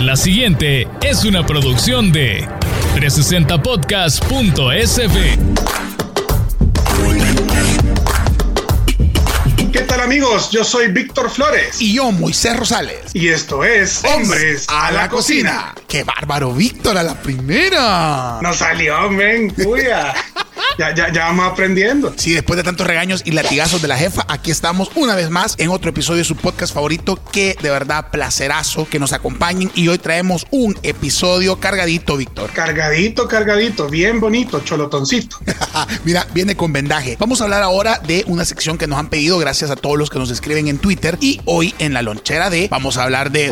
La siguiente es una producción de 360podcast.sb. ¿Qué tal amigos? Yo soy Víctor Flores. Y yo, Moisés Rosales. Y esto es Hombres a la Cocina. ¡Qué bárbaro, Víctor, a la primera! Nos salió, men, cuya. Ya, ya, ya vamos aprendiendo. Sí, después de tantos regaños y latigazos de la jefa, aquí estamos una vez más en otro episodio de su podcast favorito. Que de verdad, placerazo que nos acompañen. Y hoy traemos un episodio cargadito, Víctor. Cargadito, cargadito, bien bonito, cholotoncito. Mira, viene con vendaje. Vamos a hablar ahora de una sección que nos han pedido gracias a todos los que nos escriben en Twitter. Y hoy en la lonchera de vamos a hablar de.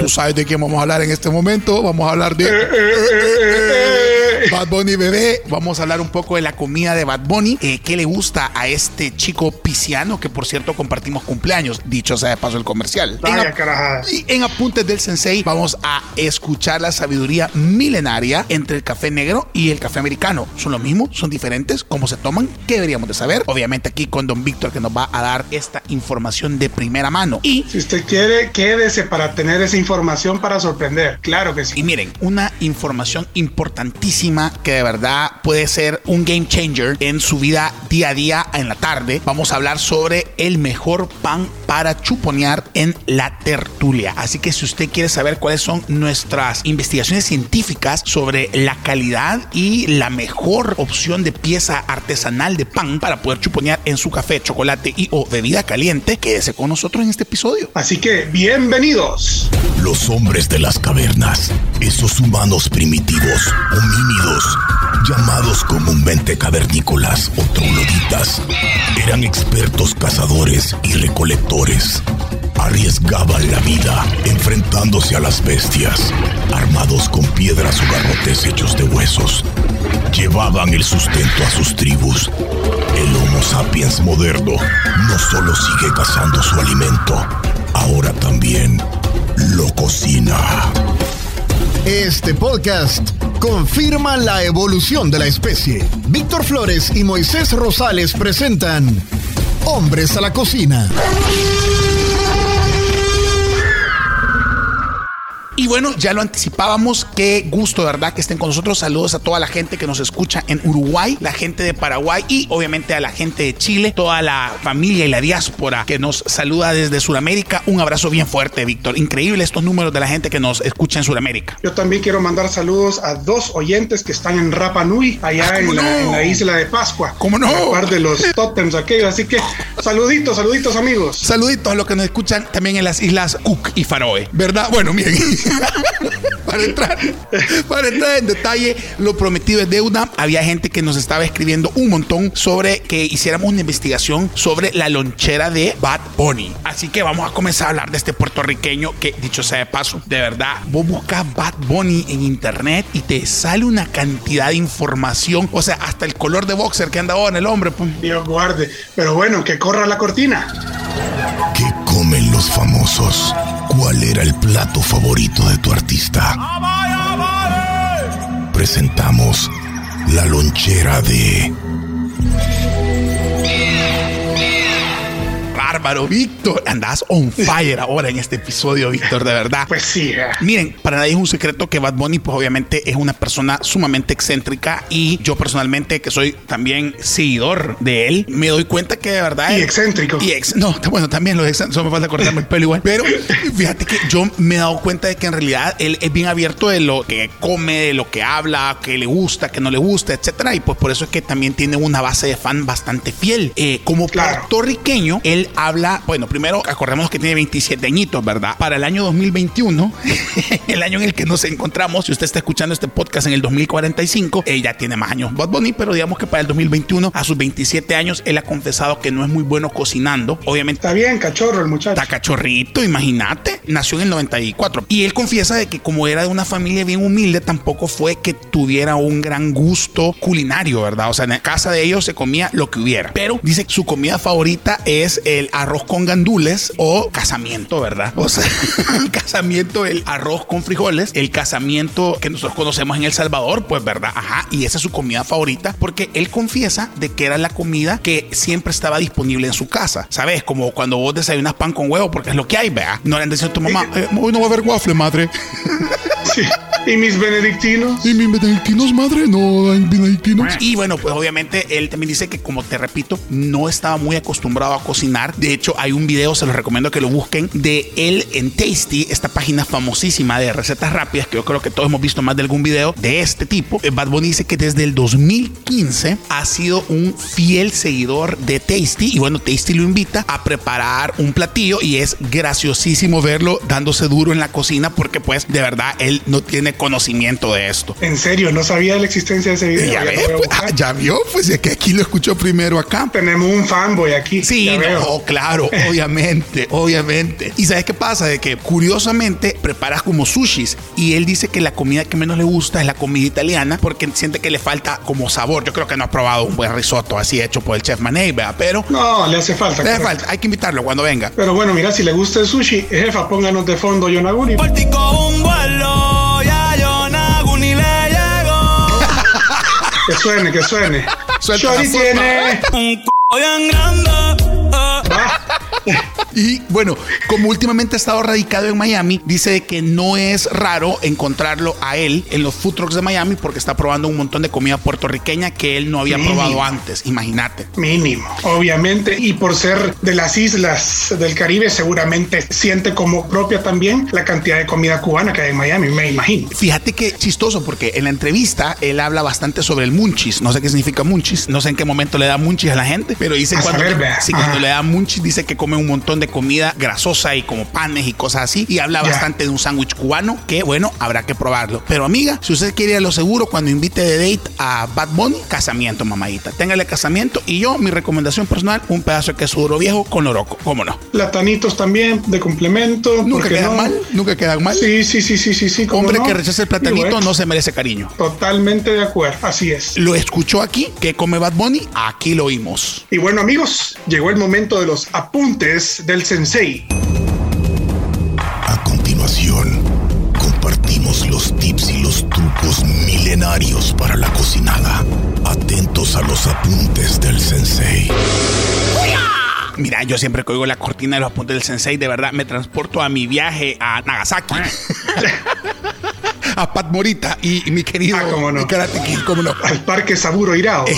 Tú sabes de quién vamos a hablar en este momento. Vamos a hablar de. Bad Bunny bebé. Vamos a hablar un poco de la comida de Bad Bunny. Eh, ¿Qué le gusta a este chico pisciano que, por cierto, compartimos cumpleaños? Dicho sea de paso el comercial. En, y en Apuntes del Sensei vamos a escuchar la sabiduría milenaria entre el café negro y el café americano. ¿Son lo mismo? ¿Son diferentes? ¿Cómo se toman? ¿Qué deberíamos de saber? Obviamente aquí con Don Víctor que nos va a dar esta información de primera mano. Y Si usted quiere, quédese para tener esa información para sorprender. Claro que Y sí. miren, una información importantísima que de verdad puede ser un game changer en su vida día a día en la tarde. Vamos a hablar sobre el mejor pan para chuponear en la tertulia. Así que si usted quiere saber cuáles son nuestras investigaciones científicas sobre la calidad y la mejor opción de pieza artesanal de pan para poder chuponear en su café, chocolate y o bebida caliente, quédese con nosotros en este episodio. Así que, bienvenidos. Los hombres de las cavernas, esos humanos primitivos, homínidos, llamados comúnmente cavernícolas o trogloditas, eran expertos cazadores y recolectores. Arriesgaban la vida enfrentándose a las bestias, armados con piedras o garrotes hechos de huesos. Llevaban el sustento a sus tribus. El Homo sapiens moderno no solo sigue cazando su alimento, ahora también lo cocina. Este podcast confirma la evolución de la especie. Víctor Flores y Moisés Rosales presentan Hombres a la Cocina. Y bueno, ya lo anticipábamos. Qué gusto, de verdad, que estén con nosotros. Saludos a toda la gente que nos escucha en Uruguay, la gente de Paraguay y obviamente a la gente de Chile, toda la familia y la diáspora que nos saluda desde Sudamérica. Un abrazo bien fuerte, Víctor. Increíble estos números de la gente que nos escucha en Sudamérica. Yo también quiero mandar saludos a dos oyentes que están en Rapa Nui, allá Ah, en, ¿cómo la, no? en la isla de Pascua. ¿Cómo no? A par de los tótems aquellos. Así que, saluditos, saluditos, amigos. Saluditos a los que nos escuchan también en las islas Cook y Faroe, ¿verdad? Bueno, miren. Para, entrar, para entrar en detalle, lo prometido es deuda. Había gente que nos estaba escribiendo un montón sobre que hiciéramos una investigación sobre la lonchera de Bad Bunny. Así que vamos a comenzar a hablar de este puertorriqueño que, dicho sea de paso, de verdad, vos buscas Bad Bunny en internet y te sale una cantidad de información. O sea, hasta el color de boxer que anda ahora en el hombre. pues. Dios guarde. Pero bueno, que corra la cortina. ¿Qué comen los famosos? ¿Cuál era el plato favorito de tu artista? Presentamos la lonchera de Bárbaro, Víctor. Andás on fire ahora en este episodio, Víctor, de verdad. Pues sí. eh. Miren, para nadie es un secreto que Bad Bunny, pues obviamente es una persona sumamente excéntrica y yo personalmente, que soy también seguidor de él, me doy cuenta que de verdad. Y él- excéntrico. Y ex, no, bueno, también los excéntricos, me falta cortarme el pelo igual. Pero fíjate que yo me he dado cuenta de que en realidad él es bien abierto de lo que come, de lo que habla, que le gusta, que no le gusta, etcétera. Y pues por eso es que también tiene una base de fan bastante fiel. Eh, como Claro. puertorriqueño, él habla, bueno, primero acordemos que tiene 27 añitos, ¿verdad? Para el año 2021, el año en el que nos encontramos, si usted está escuchando este podcast en el 2045, él ya tiene más años Bad Bunny, pero digamos que para el 2021, a sus 27 años, él ha confesado que no es muy bueno cocinando. Obviamente Está bien, cachorro el muchacho. Está cachorrito, imagínate. Nació en el 94. Y él confiesa de que como era de una familia bien humilde, tampoco fue que tuviera un gran gusto culinario, ¿verdad? O sea, en la casa de ellos se comía lo que hubiera. Pero dice que su comida favorita es el arroz con gandules o casamiento, ¿verdad? O sea, casamiento, el arroz con frijoles, el casamiento que nosotros conocemos en El Salvador, pues, ¿verdad? Ajá, y esa es su comida favorita porque él confiesa de que era la comida que siempre estaba disponible en su casa. ¿Sabes? Como cuando vos desayunas pan con huevo porque es lo que hay, vea. No le han dicho a tu mamá, eh, hoy no va a haber waffle, madre. Sí. ¿Y mis benedictinos? ¿Y mis benedictinos, madre? No hay benedictinos. Y bueno, pues obviamente él también dice que, como te repito, no estaba muy acostumbrado a cocinar. De hecho, hay un video, se los recomiendo que lo busquen, de él en Tasty, esta página famosísima de recetas rápidas, que yo creo que todos hemos visto más de algún video de este tipo. Eh, Bad Bunny dice que desde el 2015 ha sido un fiel seguidor de Tasty. Y bueno, Tasty lo invita a preparar un platillo y es graciosísimo verlo dándose duro en la cocina porque pues de verdad él no tiene conocimiento de esto. En serio, no sabía de la existencia de ese video. Ya, ve, pues, ah, ya vio, pues es que aquí lo escuchó primero acá. Tenemos un fanboy aquí. Sí, ya veo. no, claro, obviamente, obviamente. Y sabes qué pasa, de que curiosamente preparas como sushis y él dice que la comida que menos le gusta es la comida italiana porque siente que le falta como sabor. Yo creo que no ha probado un buen risotto así hecho por el chef Manei, ¿verdad? Pero No, le hace falta. le hace correcto. falta, hay que invitarlo cuando venga. Pero bueno, mira, si le gusta el sushi, jefa, pónganos de fondo Yonaguni. Portico un vuelo, Que suene, que suene. Suelta Shorty tiene. Un c bien grande. Y bueno, como últimamente ha estado radicado en Miami, dice que no es raro encontrarlo a él en los food trucks de Miami porque está probando un montón de comida puertorriqueña que él no había Mínimo. probado antes. Imagínate. Mínimo, obviamente. Y por ser de las islas del Caribe, seguramente siente como propia también la cantidad de comida cubana que hay en Miami, me imagino. Fíjate que chistoso porque en la entrevista él habla bastante sobre el munchis. No sé qué significa munchis. No sé en qué momento le da munchis a la gente, pero dice A cuando, saber, vea. sí, cuando le da munchis dice que come un montón de comida grasosa y como panes y cosas así. Y habla bastante de un sándwich cubano que bueno, habrá que probarlo. Pero amiga, si usted quiere ir a lo seguro cuando invite de date a Bad Bunny, casamiento, mamadita. Téngale casamiento y yo, mi recomendación personal, un pedazo de queso duro viejo con loroco. ¿Cómo no? Platanitos también, de complemento. Nunca ¿por qué quedan no? mal, nunca quedan mal. Sí, sí, sí, sí, sí, sí. ¿cómo Hombre no? que rechaza el platanito bueno, no se merece cariño. Totalmente de acuerdo, así es. Lo escuchó aquí, que come Bad Bunny, aquí lo oímos. Y bueno amigos, llegó el momento de los apuntes del sensei. A continuación, compartimos los tips y los trucos milenarios para la cocinada. Atentos a los apuntes del sensei. Mira, yo siempre que oigo la cortina de los apuntes del sensei, de verdad me transporto a mi viaje a Nagasaki. a Pat Morita y, y mi querido Ah, cómo no. mi Karate Kid, cómo no. Al Parque Saburo Irao.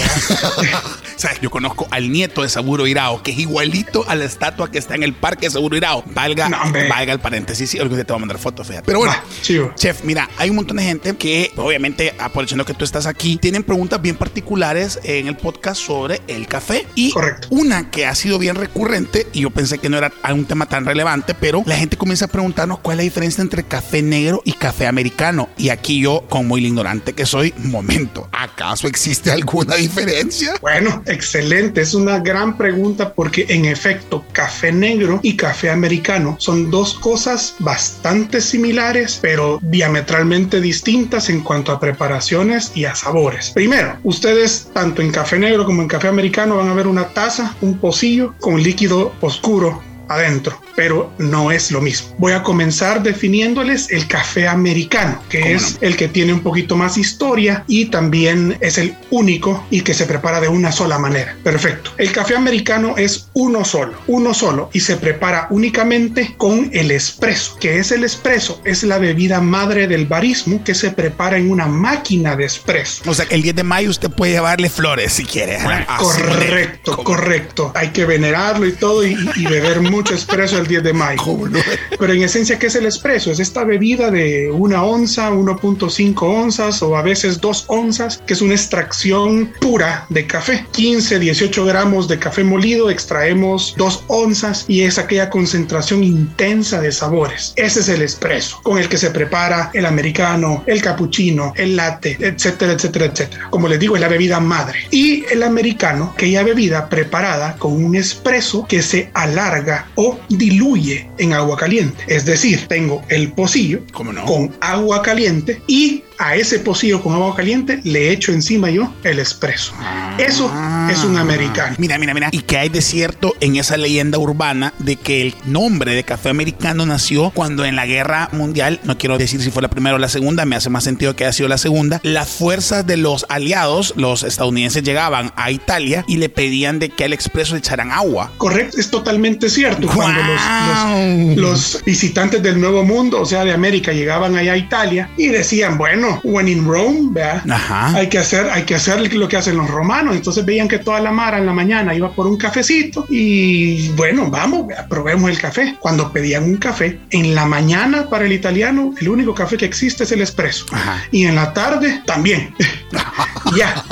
¿Sabes? Yo conozco al nieto de Saburo Irao, que es igualito a la estatua que está en el parque de Saburo Irao. Valga, No, valga el paréntesis. Sí, algún día te voy a mandar fotos, fíjate. Pero bueno, chef, mira, hay un montón de gente que, obviamente, aprovechando que tú estás aquí, tienen preguntas bien particulares en el podcast sobre el café. Y Correcto. una que ha sido bien recurrente, y yo pensé que no era un tema tan relevante, pero la gente comienza a preguntarnos cuál es la diferencia entre café negro y café americano. Y aquí yo, como el ignorante que soy, momento, ¿acaso existe alguna diferencia? Bueno, excelente. Es una gran pregunta porque en efecto, café negro y café americano son dos cosas bastante similares, pero diametralmente distintas en cuanto a preparaciones y a sabores. Primero, ustedes tanto en café negro como en café americano van a ver una taza, un pocillo con líquido oscuro adentro, pero no es lo mismo. Voy a comenzar definiéndoles el café americano, que ¿Cómo es el que tiene un poquito más historia y también es el único y que se prepara de una sola manera. Perfecto. El café americano es uno solo, uno solo y se prepara únicamente con el espresso. que es el espresso? Es la bebida madre del barismo que se prepara en una máquina de espresso. O sea, que el 10 de mayo usted puede llevarle flores si quiere. Ah, Así, Correcto, correcto. Hay que venerarlo y todo y, y beber mucho espresso el 10 de mayo. Pero en esencia, ¿qué es el espresso? Es esta bebida de una onza, 1.5 onzas o a veces 2 onzas, que es una extracción pura de café. 15, 18 gramos de café molido, extraemos 2 onzas y es aquella concentración intensa de sabores. Ese es el espresso, con el que se prepara el americano, el cappuccino, el latte, etcétera, etcétera, etcétera. Como les digo, es la bebida madre. Y el americano, aquella bebida preparada con un espresso que se alarga o diluye en agua caliente. Es decir, tengo el pocillo ¿Cómo no? con agua caliente y a ese pocillo con agua caliente le echo encima yo el espresso. Eso es un americano. Mira, mira, mira. Y que hay de cierto en esa leyenda urbana de que el nombre de café americano nació cuando en la guerra mundial, no quiero decir si fue la primera o la segunda, me hace más sentido que haya sido la segunda, las fuerzas de los aliados, los estadounidenses llegaban a Italia y le pedían de que al expreso le echaran agua. Correcto, es totalmente cierto. Cuando los, los- los visitantes del Nuevo Mundo, o sea, de América, llegaban allá a Italia y decían, bueno, when in Rome, vea, Ajá. hay que hacer, hay que hacer lo que hacen los romanos. Entonces veían que toda la mara en la mañana iba por un cafecito y bueno, vamos, vea, probemos el café. Cuando pedían un café, en la mañana para el italiano, el único café que existe es el espresso. Ajá. Y en la tarde también. ya,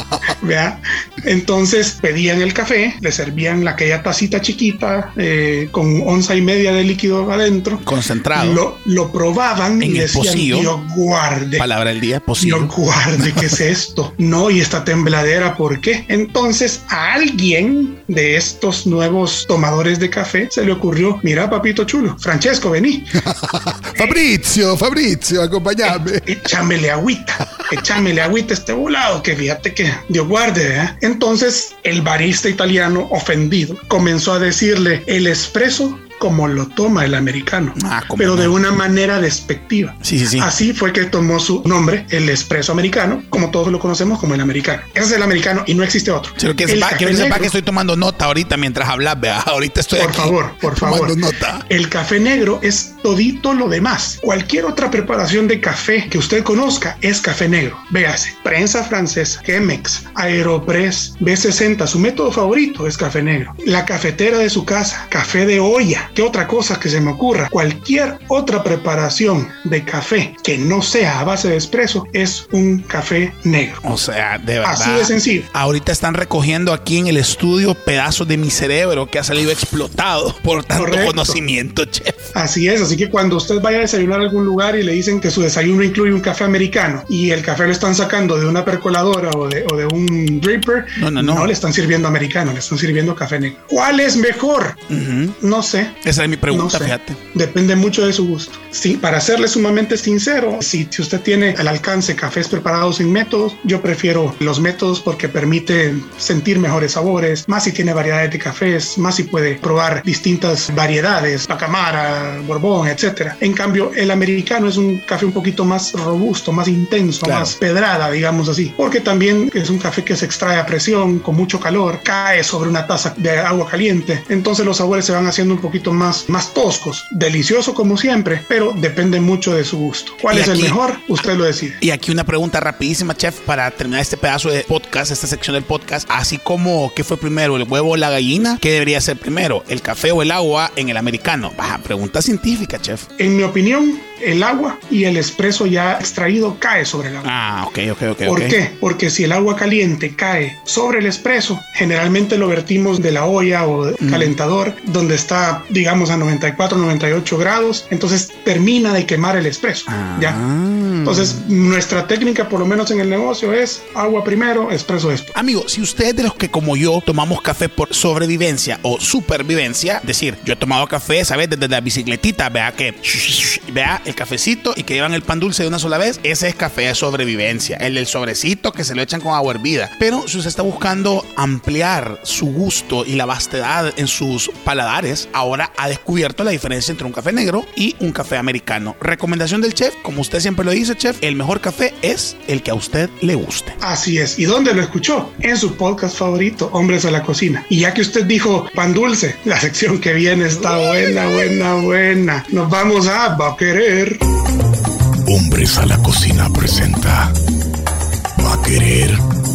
vea. Entonces pedían el café, le servían la aquella tacita chiquita eh, con onza y media de líquido adentro. Concentrado. Lo, lo probaban En y el decían, pocillo. Dios guarde. Palabra del día, posible. Dios guarde, ¿qué es esto? No, y esta tembladera, ¿por qué? Entonces a alguien de estos nuevos tomadores de café se le ocurrió, mira papito chulo, Francesco, vení, Fabrizio, Fabrizio, acompañame. échamele agüita, échamele agüita a este volado, que fíjate que Dios guarde. ¿eh? Entonces el barista italiano, ofendido, comenzó a decirle el espresso como lo toma el americano, Ah, pero de una manera despectiva. Sí, sí, sí. Así fue que tomó su nombre, el espresso americano, como todos lo conocemos como el americano. Ese es el americano y no existe otro. Quiero que sepa, que, sepa negro- que estoy tomando nota ahorita mientras hablas, vea. Ahorita estoy por aquí. favor, por tomando favor. nota. El café negro es todito lo demás. Cualquier otra preparación de café que usted conozca es café negro. Véase, prensa francesa, Chemex, Aeropress, B60, su método favorito es café negro. La cafetera de su casa, café de olla. ¿Qué otra cosa que se me ocurra? Cualquier otra preparación de café que no sea a base de espresso es un café negro. O sea, de verdad. Así de sencillo. Ahorita están recogiendo aquí en el estudio pedazos de mi cerebro que ha salido explotado por tanto Correcto. conocimiento, chef. Así es, así que cuando usted vaya a desayunar a algún lugar y le dicen que su desayuno incluye un café americano y el café lo están sacando de una percoladora o de, o de un dripper, No, no, no. le están sirviendo americano, le están sirviendo café negro. ¿Cuál es mejor? Ujú. No sé. Esa es mi pregunta, No sé. fíjate. Depende mucho de su gusto. Sí, para serle sumamente sincero, si, si usted tiene al alcance cafés preparados sin métodos, yo prefiero los métodos porque permite sentir mejores sabores, más si tiene variedades de cafés, más si puede probar distintas variedades, pacamara, borbón, etcétera. En cambio, el americano es un café un poquito más robusto, más intenso, Claro. más pedrada, digamos así, porque también es un café que se extrae a presión, con mucho calor, cae sobre una taza de agua caliente, entonces los sabores se van haciendo un poquito más, más toscos, delicioso como siempre, pero depende mucho de su gusto. ¿Cuál es el mejor? Usted lo decide. Y aquí una pregunta rapidísima, chef, para terminar este pedazo de podcast, esta sección del podcast. Así como, ¿qué fue primero, el huevo o la gallina? ¿Qué debería ser primero, el café o el agua en el americano? Baja, pregunta científica, chef. En mi opinión, el agua y el espresso ya extraído cae sobre el agua. Ah, ok, ok, ok. ¿Por qué? Porque si el agua caliente cae sobre el espresso, generalmente lo vertimos de la olla o del calentador, donde está, digamos, a 94, 98 grados, entonces termina de quemar el espresso. ¿ya? Entonces, nuestra técnica, por lo menos en el negocio, es agua primero, espresso después. Amigo, si usted es de los que como yo tomamos café por sobrevivencia o supervivencia, es decir, yo he tomado café, ¿sabes? Desde la bicicletita, vea que, vea el cafecito y que llevan el pan dulce de una sola vez, ese es café de sobrevivencia, el del sobrecito que se lo echan con agua hervida. Pero si usted está buscando ampliar su gusto y la vastedad en sus paladares, ahora ha descubierto la diferencia entre un café negro y un café americano. Recomendación del chef, como usted siempre lo dice, chef, el mejor café es el que a usted le guste. Así es. ¿Y dónde lo escuchó? En su podcast favorito, Hombres a la Cocina. Y ya que usted dijo pan dulce, la sección que viene está buena, buena, buena. Nos vamos a va a querer. Hombres a la cocina presenta. Va a querer.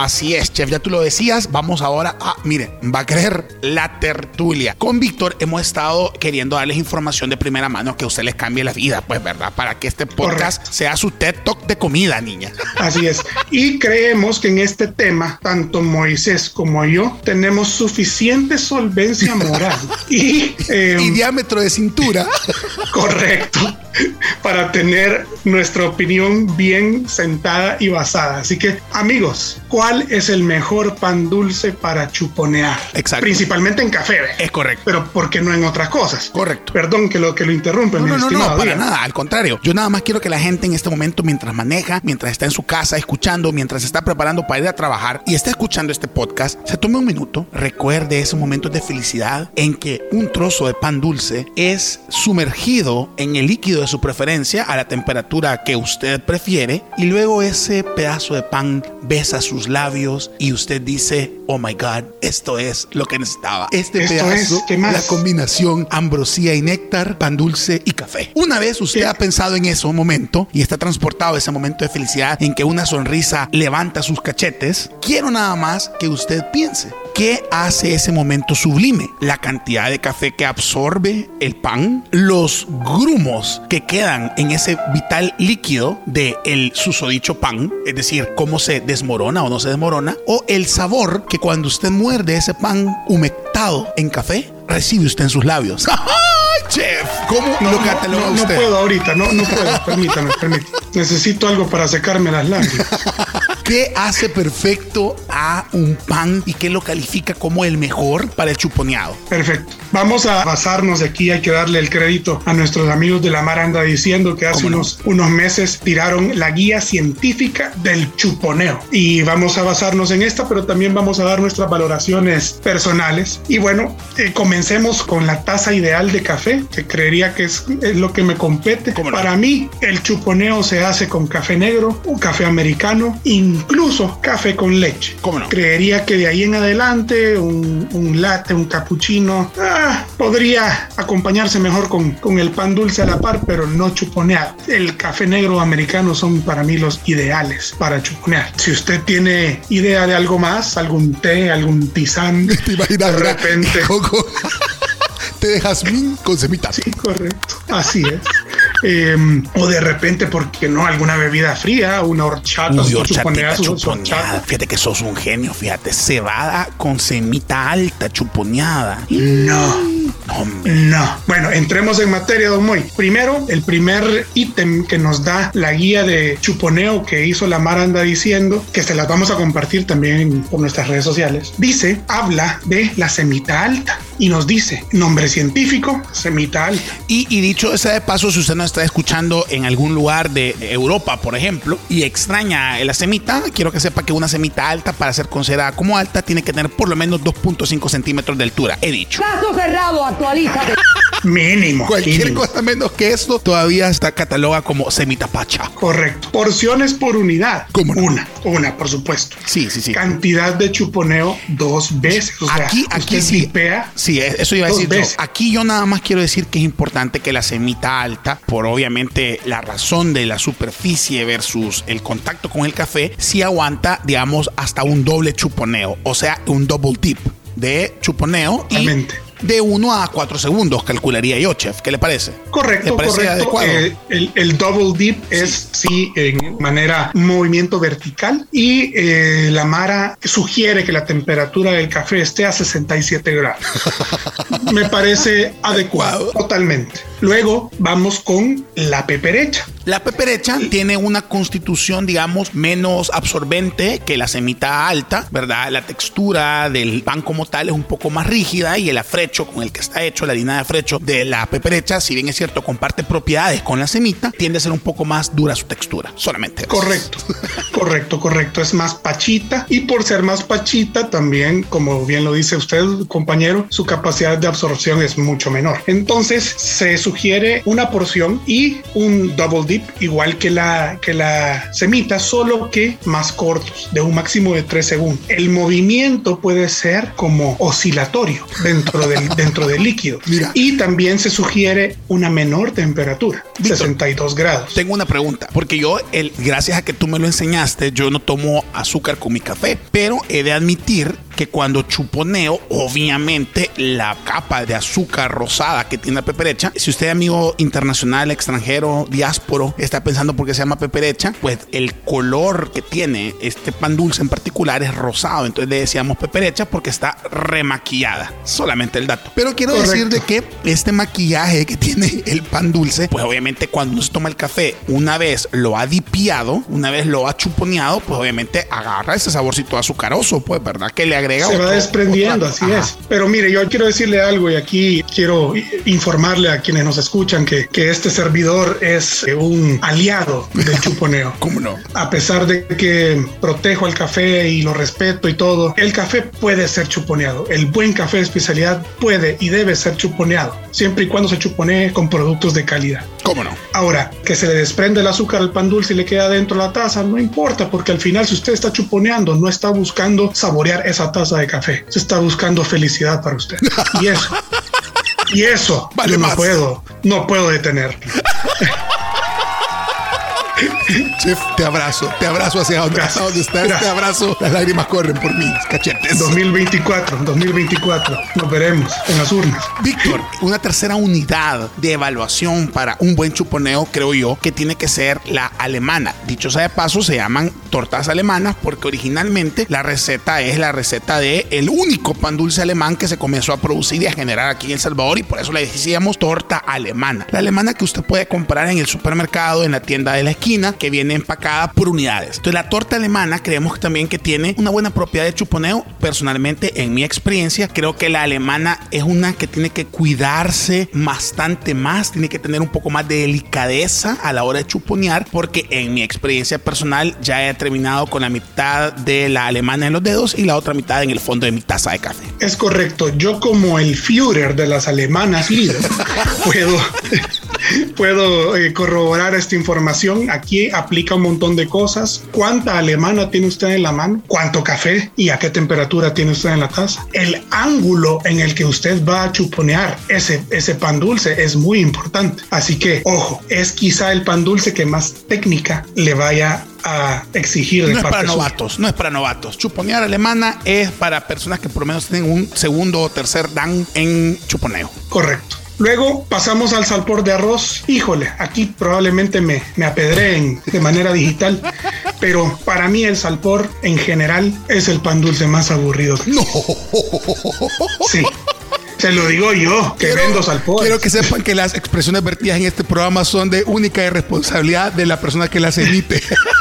Así es, chef, ya tú lo decías. Vamos ahora a, mire, va a creer la tertulia. Con Víctor hemos estado queriendo darles información de primera mano que a usted les cambie la vida, pues, ¿verdad? Para que este podcast Correcto. sea su TED Talk de comida, niña. Así es. Y creemos que en este tema, tanto Moisés como yo tenemos suficiente solvencia moral y, eh, Y diámetro de cintura. correcto para tener nuestra opinión bien sentada y basada. Así que, amigos, ¿cuál es el mejor pan dulce para chuponear? Exacto. Principalmente en café. ¿ve? Es correcto. Pero ¿por qué no en otras cosas? Correcto. Perdón que lo que lo interrumpe, No, no, no, no, para nada, al contrario. Yo nada más quiero que la gente en este momento, mientras maneja, mientras está en su casa escuchando, mientras se está preparando para ir a trabajar y está escuchando este podcast, se tome un minuto, recuerde esos momentos de felicidad en que un trozo de pan dulce es sumergido en el líquido de su preferencia a la temperatura que usted prefiere y luego ese pedazo de pan besa sus labios y usted dice, oh my God, esto es lo que necesitaba. Este Esto pedazo, es, ¿qué más? la combinación ambrosía y néctar, pan dulce y café. Una vez usted Sí. ha pensado en ese momento y está transportado a ese momento de felicidad en que una sonrisa levanta sus cachetes, quiero nada más que usted piense. ¿Qué hace ese momento sublime? La cantidad de café que absorbe el pan, los grumos que quedan en ese vital líquido de el susodicho pan, es decir, cómo se desmorona o no se desmorona, o el sabor que cuando usted muerde ese pan humectado en café, recibe usted en sus labios. ¡Ay, chef! ¿Cómo No, lo no, cataloga no, no usted? puedo ahorita, no, no puedo, permítame, permítame. Necesito algo para secarme las lágrimas. ¿Qué hace perfecto a un pan y qué lo califica como el mejor para el chuponeado? Perfecto. Vamos a basarnos aquí, hay que darle el crédito a nuestros amigos de la Mar Anda diciendo que hace unos, unos meses tiraron la guía científica del chuponeo. Y vamos a basarnos en esta, pero también vamos a dar nuestras valoraciones personales. Y bueno, eh, comencemos con la taza ideal de café, que creería que es, es lo que me compete. Para mí, el chuponeo se hace con café negro, un café americano, incluso café con leche. ¿Cómo no? Creería que de ahí en adelante un, un latte, un cappuccino, ah, podría acompañarse mejor con, con el pan dulce a la par, pero no chuponeado. El café negro americano son para mí los ideales para chuponear. Si usted tiene idea de algo más, algún té, algún tisán, ¿Te imaginas? de repente. Coco. Té de jazmín con semitas. Sí, correcto. Así es. Eh, o de repente, ¿por qué no? Alguna bebida fría, una horchata. Uy, horchatita su- su chuponeada. horchata. Fíjate que sos un genio, fíjate. Cebada con semita alta chuponeada. No. No, hombre. No. Bueno, entremos en materia, don Moy. Primero, el primer ítem que nos da la guía de chuponeo que hizo la Mar anda diciendo, que se las vamos a compartir también por nuestras redes sociales, dice, habla de la semita alta y nos dice, nombre científico, semita alta. Y, y dicho sea de paso, si usted nos está escuchando en algún lugar de Europa, por ejemplo, y extraña la semita, quiero que sepa que una semita alta, para ser considerada como alta, tiene que tener por lo menos 2.5 centímetros de altura. He dicho. Caso cerrado, actualízate. Mínimo. Cualquier mínimo. cosa menos que esto todavía está catalogada como semita pacha. Correcto. Porciones por unidad. ¿Cómo no? Una, una, por supuesto. Sí, sí, sí. Cantidad de chuponeo dos veces. O sea, aquí, aquí usted sí. Sí, eso iba a decir. yo. Aquí yo nada más quiero decir que es importante que la semita alta, por obviamente la razón de la superficie versus el contacto con el café, sí aguanta, digamos, hasta un doble chuponeo. O sea, un double tip de chuponeo y. de 1 a 4 segundos, calcularía yo, chef. ¿Qué le parece? Correcto, ¿Le parece correcto. adecuado? Eh, el, el double dip es sí en manera movimiento vertical y eh, la Mara sugiere que la temperatura del café esté a 67 grados. Me parece adecuado, totalmente. Luego vamos con la peperecha. La peperecha tiene una constitución, digamos, menos absorbente que la semita alta, ¿verdad? La textura del pan como tal es un poco más rígida y el con el que está hecho, la harina de afrecho de la peperecha, si bien es cierto, comparte propiedades con la semita, tiende a ser un poco más dura su textura, solamente. Correcto, correcto, correcto. Es más pachita y por ser más pachita también, como bien lo dice usted, compañero, su capacidad de absorción es mucho menor. Entonces se sugiere una porción y un double dip igual que la que la semita, solo que más cortos, de un máximo de 3 segundos. El movimiento puede ser como oscilatorio dentro del dentro del líquido. Mira. Y también se sugiere una menor temperatura, Víctor. 62 grados. Tengo una pregunta, porque yo, el, gracias a que tú me lo enseñaste, yo no tomo azúcar con mi café, pero he de admitir que cuando chuponeo, obviamente la capa de azúcar rosada que tiene la peperecha, si usted amigo internacional, extranjero, diásporo, está pensando por qué se llama peperecha, pues el color que tiene este pan dulce en particular es rosado, entonces le decíamos peperecha porque está remaquillada, solamente el dato. Pero quiero decir de que este maquillaje que tiene el pan dulce, pues obviamente cuando uno se toma el café, una vez lo ha dipiado, una vez lo ha chuponeado, pues obviamente agarra ese saborcito azucaroso, pues, ¿verdad? Que le agrega. Se va desprendiendo, así es. Pero mire, yo quiero decirle algo y aquí quiero informarle a quienes nos escuchan que, que este servidor es un aliado del chuponeo. ¿Cómo no? A pesar de que protejo el café y lo respeto y todo, el café puede ser chuponeado. El buen café de especialidad puede y debe ser chuponeado, siempre y cuando se chuponee con productos de calidad. ¿Cómo no? Ahora, que se le desprende el azúcar al pan dulce y le queda dentro la taza, no importa, porque al final si usted está chuponeando, no está buscando saborear esa taza de café, se está buscando felicidad para usted. Y eso, y eso, Vale yo no más. puedo, no puedo detener. Chef, te abrazo, te abrazo hacia donde, hacia donde estás, Gracias. te abrazo. Las lágrimas corren por mis cachetes. 2024, 2024, nos veremos en las urnas. Víctor, una tercera unidad de evaluación para un buen chuponeo, creo yo, que tiene que ser la alemana. Dicho sea de paso, se llaman tortas alemanas porque originalmente la receta es la receta de el único pan dulce alemán que se comenzó a producir y a generar aquí en El Salvador y por eso le decíamos torta alemana. La alemana que usted puede comprar en el supermercado, en la tienda de la esquina, que viene empacada por unidades. Entonces la torta alemana creemos también que tiene una buena propiedad de chuponeo. Personalmente, en mi experiencia, creo que la alemana es una que tiene que cuidarse bastante más, tiene que tener un poco más de delicadeza a la hora de chuponear, porque en mi experiencia personal ya he terminado con la mitad de la alemana en los dedos y la otra mitad en el fondo de mi taza de café. Es correcto. Yo como el Führer de las alemanas puedo, puedo eh, corroborar esta información. Aquí aplica un montón de cosas. ¿Cuánta alemana tiene usted en la mano? ¿Cuánto café? ¿Y a qué temperatura tiene usted en la taza? El ángulo en el que usted va a chuponear ese, ese pan dulce es muy importante. Así que, ojo, es quizá el pan dulce que más técnica le vaya a exigir de No es para suya. novatos, no es para novatos. Chuponear alemana es para personas que por lo menos tienen un segundo o tercer dan en chuponeo. Correcto. Luego pasamos al salpor de arroz. Híjole, aquí probablemente me, me apedreen de manera digital, pero para mí el salpor en general es el pan dulce más aburrido. No. Sí. Se lo digo yo, que vendo salpor. quiero que sepan que las expresiones vertidas en este programa son de única responsabilidad de la persona que las emite.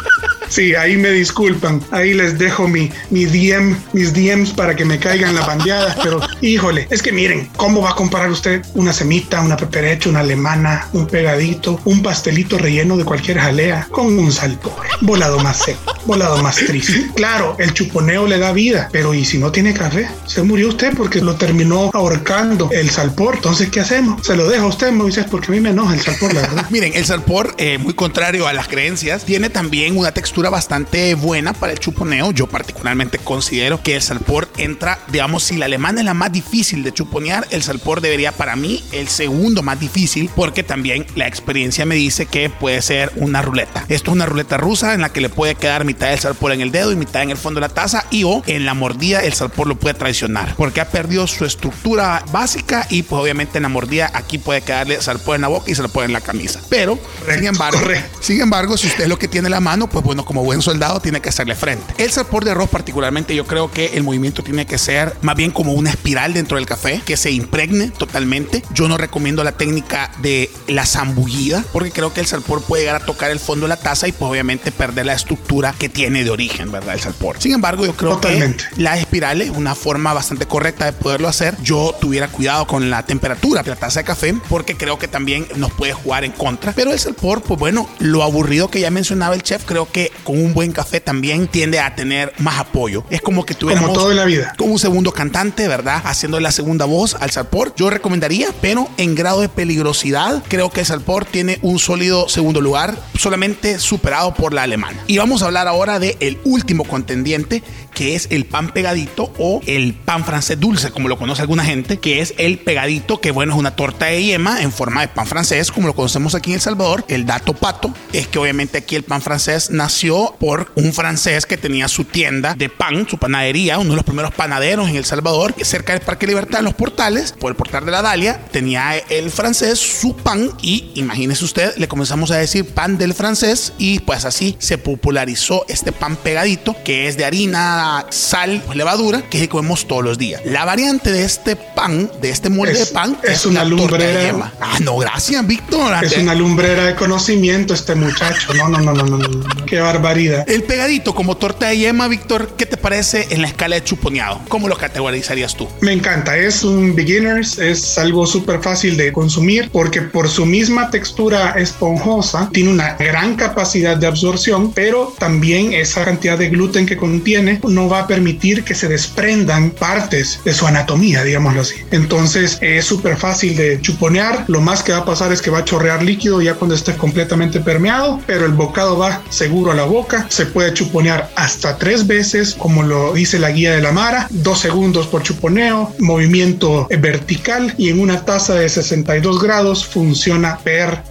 Sí, ahí me disculpan. Ahí les dejo mi, mi DM, mis DMs para que me caigan las bandeadas. Pero híjole, es que miren, ¿cómo va a comparar usted una semita, una peperecha, una alemana, un pegadito, un pastelito relleno de cualquier jalea con un salpor? Volado más seco, volado más triste. Claro, el chuponeo le da vida, pero ¿y si no tiene café? Se murió usted porque lo terminó ahorcando el salpor. Entonces, ¿qué hacemos? Se lo dejo a usted, Moisés, porque a mí me enoja el salpor, la verdad. Miren, el salpor, eh, muy contrario a las creencias, tiene también una textura bastante buena para el chuponeo. Yo particularmente considero que el salpor entra, digamos, si la alemana es la más difícil de chuponear, el salpor debería para mí el segundo más difícil porque también la experiencia me dice que puede ser una ruleta. Esto es una ruleta rusa en la que le puede quedar mitad del salpor en el dedo y mitad en el fondo de la taza y o en la mordida el salpor lo puede traicionar porque ha perdido su estructura básica y pues obviamente en la mordida aquí puede quedarle salpor en la boca y salpor en la camisa. Pero, sin embargo, sin embargo, si usted es lo que tiene en la mano, pues bueno, como buen soldado tiene que hacerle frente. El salpor de arroz particularmente, yo creo que el movimiento tiene que ser más bien como una espiral dentro del café, que se impregne totalmente. Yo no recomiendo la técnica de la zambullida, porque creo que el salpor puede llegar a tocar el fondo de la taza y pues obviamente perder la estructura que tiene de origen, ¿verdad? El salpor. Sin embargo, yo creo Totalmente. que la espiral es una forma bastante correcta de poderlo hacer. Yo tuviera cuidado con la temperatura de la taza de café, porque creo que también nos puede jugar en contra. Pero el salpor, pues bueno, lo aburrido que ya mencionaba el chef, creo que con un buen café también tiende a tener más apoyo. Es como que tuviéramos todo en la vida. como un segundo cantante, ¿verdad? Haciendo la segunda voz al salpor. Yo recomendaría, pero en grado de peligrosidad, creo que el salpor tiene un sólido segundo lugar, solamente superado por la alemana. Y vamos a hablar ahora de el último contendiente, que es el pan pegadito o el pan francés dulce, como lo conoce alguna gente, que es el pegadito, que bueno, es una torta de yema en forma de pan francés, como lo conocemos aquí en El Salvador. El dato pato es que obviamente aquí el pan francés nació por un francés que tenía su tienda de pan, su panadería, uno de los primeros panaderos en El Salvador, cerca del Parque Libertad, en los portales, por el portal de la Dalia, tenía el francés su pan y imagínese usted, le comenzamos a decir pan del francés y pues así se popularizó este pan pegadito que es de harina, sal, levadura, que comemos todos los días. La variante de este pan, de este molde de pan, es, una lumbrera. Ah, no, gracias, Víctor. Es una lumbrera de conocimiento este muchacho. No, no, no, no, no. Qué barbaridad. El pegadito como torta de yema, Víctor, ¿qué te parece en la escala de chuponeado? ¿Cómo lo categorizarías tú? Me encanta. Es un beginners, es algo súper fácil de consumir porque por su misma textura esponjosa tiene una gran capacidad de absorción, pero también esa cantidad de gluten que contiene no va a permitir que se desprendan partes de su anatomía, digámoslo así. Entonces es súper fácil de chuponear. Lo más que va a pasar es que va a chorrear líquido ya cuando esté completamente permeado, pero el bocado va seguro a la boca. Se puede chuponear hasta tres veces, como lo dice la guía de la Mara, dos segundos por chuponeo, movimiento vertical y en una taza de 62 grados funciona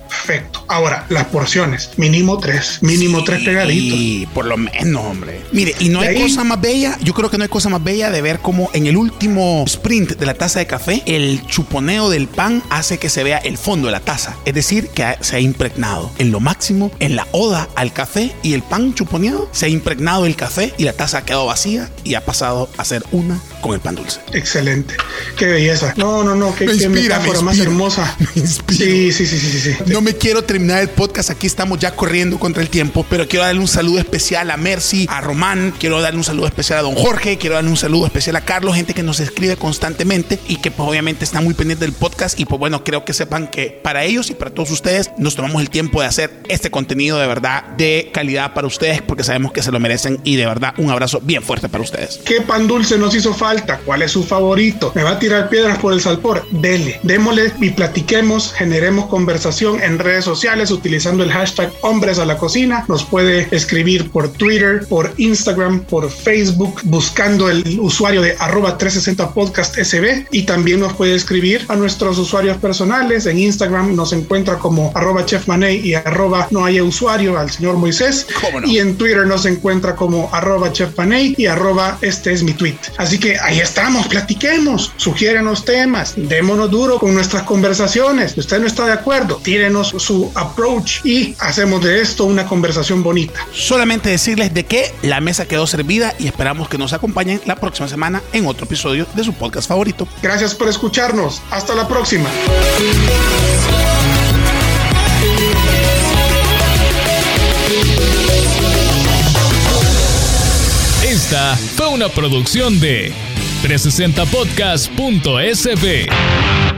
perfecto. Ahora, las porciones, mínimo tres, mínimo tres pegaditos. Y por lo menos, hombre. Mire, y no hay cosa más bella, yo creo que no hay cosa más bella de ver cómo en el último sprint de la taza de café, el chuponeo del pan hace que se vea el fondo de la taza. Es decir, que se ha impregnado en lo máximo, en la oda al café y el pan chuponeado, se ha impregnado el café y la taza ha quedado vacía y ha pasado a ser una con el pan dulce. Excelente. Qué belleza. No, no, no, qué, Me qué metáfora me más hermosa. Me inspira. Sí, sí, sí, sí, sí, sí. No me quiero terminar el podcast, aquí estamos ya corriendo contra el tiempo, pero quiero darle un saludo especial a Mercy, a Román, quiero darle un saludo especial a Don Jorge, quiero darle un saludo especial a Carlos, gente que nos escribe constantemente y que pues obviamente está muy pendiente del podcast y pues bueno, creo que sepan que para ellos y para todos ustedes nos tomamos el tiempo de hacer este contenido de verdad de calidad para ustedes porque sabemos que se lo merecen y de verdad un abrazo bien fuerte para ustedes. ¿Qué pan dulce nos hizo falta? ¿Cuál es su favorito? ¿Me va a tirar piedras por el salpor? Dele, démosle y platiquemos, generemos conversación en redes sociales utilizando el hashtag hombres a la cocina. Nos puede escribir por Twitter, por Instagram, por Facebook, buscando el usuario de arroba 360 podcast SB y también nos puede escribir a nuestros usuarios personales. En Instagram nos encuentra como arroba chefmaney y arroba no haya usuario al señor Moisés. Y en Twitter nos encuentra como arroba chefmaney y arroba este es mi tweet. Así que ahí estamos, platiquemos, sugiérenos temas, démonos duro con nuestras conversaciones. Si usted no está de acuerdo, tírenos su approach y hacemos de esto una conversación bonita. Solamente decirles de que la mesa quedó servida y esperamos que nos acompañen la próxima semana en otro episodio de su podcast favorito. Gracias por escucharnos. Hasta la próxima. Esta fue una producción de 360podcast.sb.